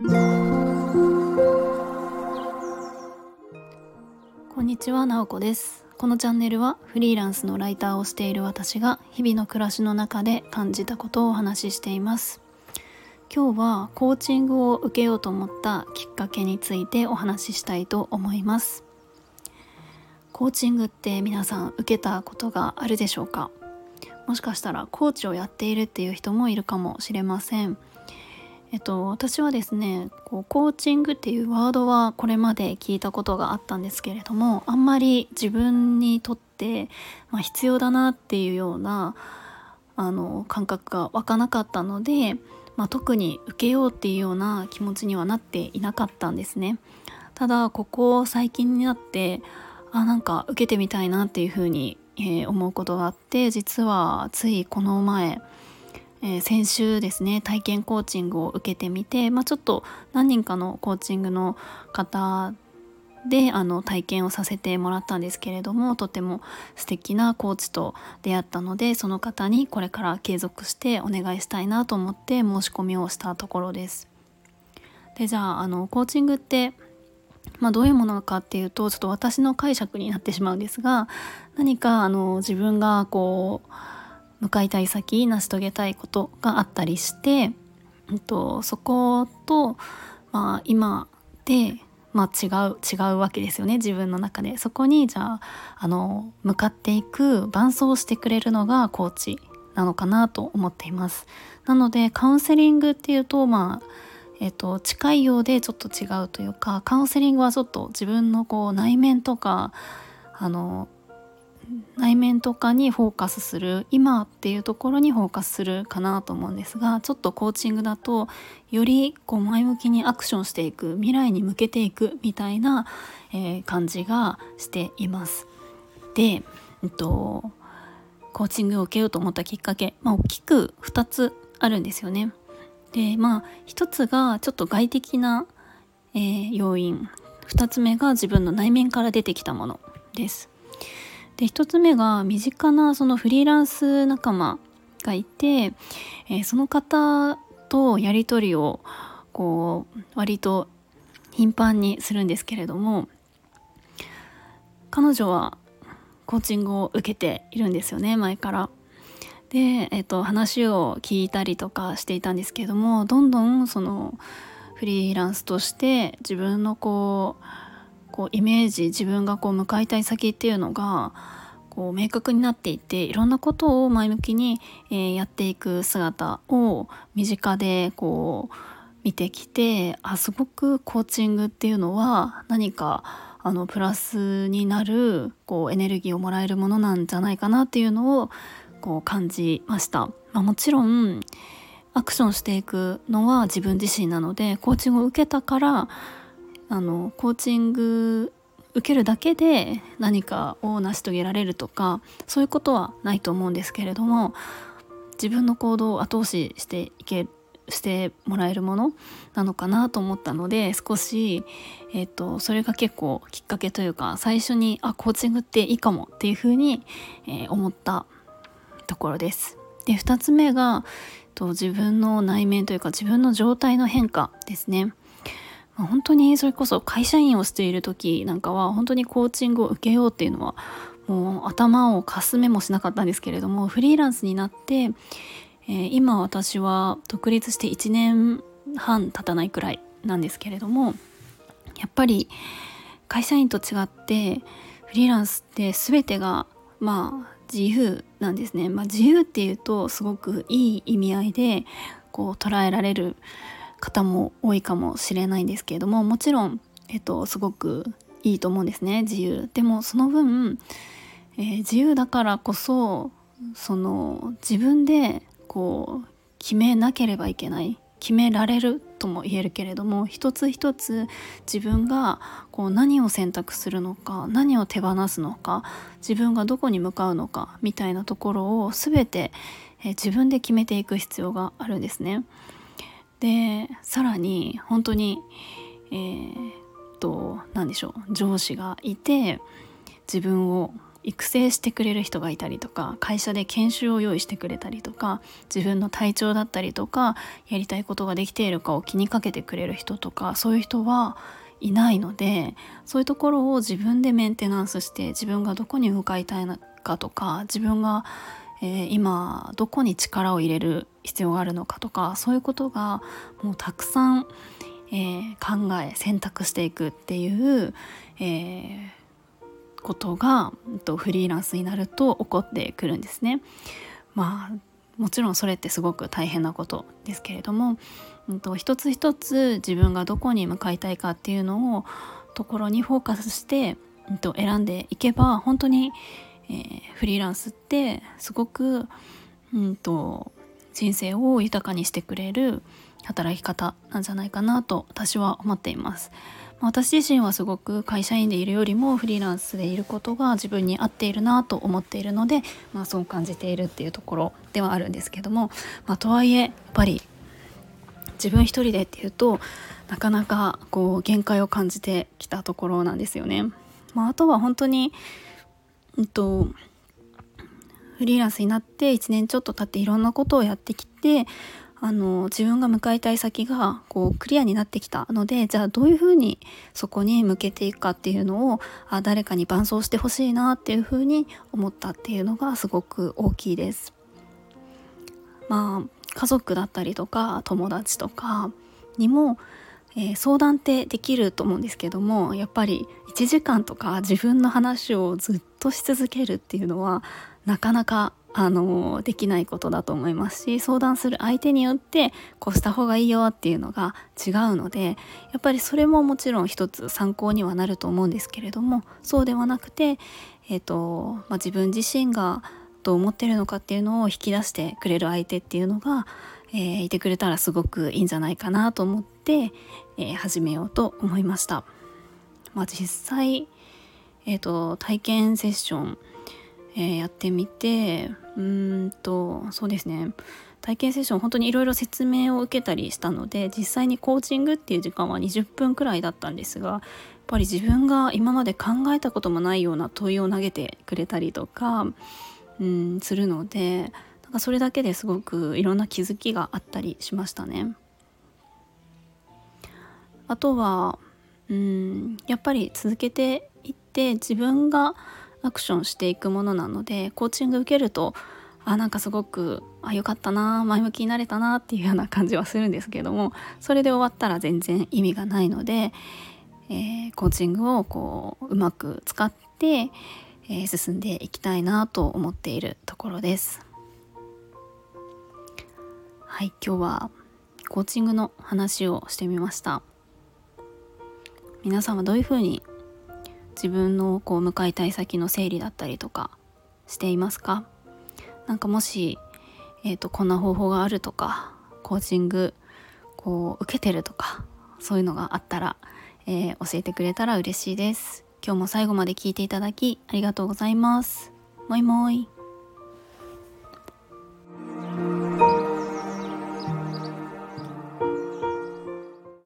こんにちは、なおこです。このチャンネルはフリーランスのライターをしている私が日々の暮らしの中で感じたことをお話ししています。今日はコーチングを受けようと思ったきっかけについてお話ししたいと思います。コーチングって皆さん受けたことがあるでしょうか？もしかしたらコーチをやっているっていう人もいるかもしれません。えっと、私はですねこうコーチングっていうワードはこれまで聞いたことがあったんですけれどもあんまり自分にとって、まあ、必要だなっていうようなあの感覚が湧かなかったので、まあ、特に受けようっていうような気持ちにはなっていなかったんですね。ただここ最近になってあなんか受けてみたいなっていうふうに、えー、思うことがあって実はついこの前えー、先週ですね体験コーチングを受けてみて、まあ、ちょっと何人かのコーチングの方であの体験をさせてもらったんですけれどもとても素敵なコーチと出会ったのでその方にこれから継続してお願いしたいなと思って申し込みをしたところです。でじゃああのコーチングって、まあ、どういうものかっていうとちょっと私の解釈になってしまうんですが何かあの自分がこう向かいたい先成し遂げたいことがあったりして、えっと、そこと、まあ、今で、まあ、違う違うわけですよね自分の中で。そこにじゃああの向かっていく伴走してくれるのがコーチなのかなと思っています。なのでカウンセリングっていうとまあえっと、近いようでちょっと違うというかカウンセリングはちょっと自分のこう内面とかあの内面とかにフォーカスする今っていうところにフォーカスするかなと思うんですがちょっとコーチングだとよりこう前向きにアクションしていく未来に向けていくみたいな、えー、感じがしています。で、えっと、コーチングを受けようと思ったきっかけ、まあ、大きく2つあるんですよね。でまあ1つがちょっと外的な、えー、要因2つ目が自分の内面から出てきたものです。で1つ目が身近なそのフリーランス仲間がいて、えー、その方とやり取りをこう割と頻繁にするんですけれども彼女はコーチングを受けているんですよね前から。で、えーと、話を聞いたりとかしていたんですけれどもどんどんそのフリーランスとして自分のこうこうイメージ自分がこう向かいたい先っていうのがこう明確になっていていろんなことを前向きに、えー、やっていく姿を身近でこう見てきてあすごくコーチングっていうのは何かあのプラスになるこうエネルギーをもらえるものなんじゃないかなっていうのをこう感じました。まあ、もちろんアクションしていくのは自分自身なのでコーチングを受けたからあのコーチング受けるだけで何かを成し遂げられるとかそういうことはないと思うんですけれども自分の行動を後押ししていけしてもらえるものなのかなと思ったので少し、えーと、それが結構きっかけというか最初にあコーチングっていいかもっていうふうに、えー、思ったところです。で2つ目がと自分の内面というか自分の状態の変化ですね。本当にそれこそ会社員をしている時なんかは本当にコーチングを受けようっていうのはもう頭をかすめもしなかったんですけれどもフリーランスになって、えー、今私は独立して1年半経たないくらいなんですけれどもやっぱり会社員と違ってフリーランスって全てがまあ自由なんですね、まあ、自由っていうとすごくいい意味合いでこう捉えられる方も多いかもしれないんですけれどももちろん、えっと、すごくいいと思うんですね自由でもその分、えー、自由だからこそその自分でこう決めなければいけない決められるとも言えるけれども一つ一つ自分がこう何を選択するのか何を手放すのか自分がどこに向かうのかみたいなところを全て、え自分で決めていく必要があるんですね。でさらに本当にえー、っと何でしょう上司がいて自分を育成してくれる人がいたりとか会社で研修を用意してくれたりとか自分の体調だったりとかやりたいことができているかを気にかけてくれる人とかそういう人はいないのでそういうところを自分でメンテナンスして自分がどこに向かいたいのかとか自分が、えー、今どこに力を入れる必要があるのかとかそういうことがもうたくさん、えー、考え選択していくっていう、えー、ことがフリーランスになると起こってくるんですね。まあもちろんそれってすごく大変なことですけれども、うんと、一つ一つ自分がどこに向かいたいかっていうのをところにフォーカスして、うんと、選んでいけば本当に、えー、フリーランスってすごく、うんと、人生を豊かにしてくれる働き方なんじゃないかなと私は思っています。私自身はすごく会社員でいるよりもフリーランスでいることが自分に合っているなと思っているので、まあ、そう感じているっていうところではあるんですけども、まあ、とはいえやっぱり自分一人でっていうとなかなかこう限界を感じてきたところなんですよね。まあ、あとは本当に、うんと、フリーランスになって1年ちょっと経っていろんなことをやってきてあの自分が向かいたい先がこうクリアになってきたのでじゃあどういうふうにそこに向けていくかっていうのをあ誰かに伴走してほしいなっていうふうに思ったっていうのがすごく大きいです。まあ家族だったりとか友達とかにも、えー、相談ってできると思うんですけどもやっぱり1時間とか自分の話をずっとし続けるっていうのはなかなかあのできないことだと思いますし相談する相手によってこうした方がいいよっていうのが違うのでやっぱりそれももちろん一つ参考にはなると思うんですけれどもそうではなくて、えーとまあ、自分自身がどう思ってるのかっていうのを引き出してくれる相手っていうのが、えー、いてくれたらすごくいいんじゃないかなと思って、えー、始めようと思いました。まあ、実際、えーと体験セッションえー、やってみてうんとそうですね体験セッション本当にいろいろ説明を受けたりしたので実際にコーチングっていう時間は20分くらいだったんですがやっぱり自分が今まで考えたこともないような問いを投げてくれたりとかうんするのでなんかそれだけですごくいろんな気づきがあったりしましたね。あとはうんやっぱり続けていって自分がアクションしていくものなのでコーチング受けるとあなんかすごくあ良かったな前向きになれたなっていうような感じはするんですけどもそれで終わったら全然意味がないので、えー、コーチングをこううまく使って、えー、進んでいきたいなと思っているところです。はい今日はコーチングの話をしてみました。皆さんはどういうふうに自分のこう向かいたい先の整理だったりとかしていますか？何かもし、えーと、こんな方法があるとかコーチングこう受けてるとかそういうのがあったら、えー、教えてくれたら嬉しいです。今日も最後まで聞いていただきありがとうございます。もいもい。